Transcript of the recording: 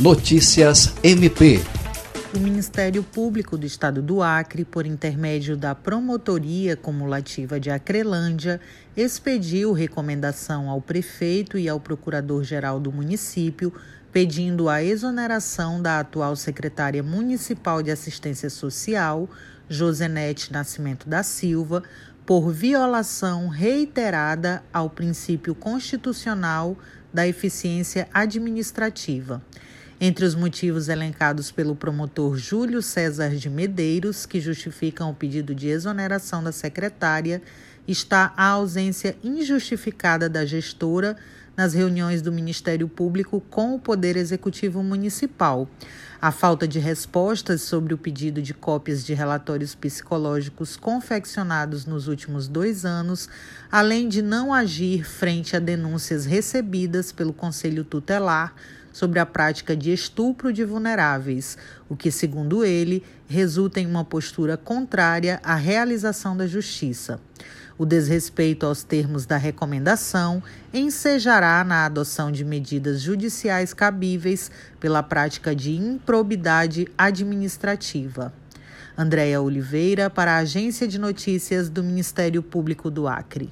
Notícias MP. O Ministério Público do Estado do Acre, por intermédio da Promotoria Cumulativa de Acrelândia, expediu recomendação ao prefeito e ao procurador-geral do município pedindo a exoneração da atual secretária municipal de assistência social, Josenete Nascimento da Silva, por violação reiterada ao princípio constitucional da eficiência administrativa. Entre os motivos elencados pelo promotor Júlio César de Medeiros, que justificam o pedido de exoneração da secretária, está a ausência injustificada da gestora nas reuniões do Ministério Público com o Poder Executivo Municipal, a falta de respostas sobre o pedido de cópias de relatórios psicológicos confeccionados nos últimos dois anos, além de não agir frente a denúncias recebidas pelo Conselho Tutelar sobre a prática de estupro de vulneráveis, o que, segundo ele, resulta em uma postura contrária à realização da justiça. O desrespeito aos termos da recomendação ensejará na adoção de medidas judiciais cabíveis pela prática de improbidade administrativa. Andréia Oliveira, para a Agência de Notícias do Ministério Público do Acre.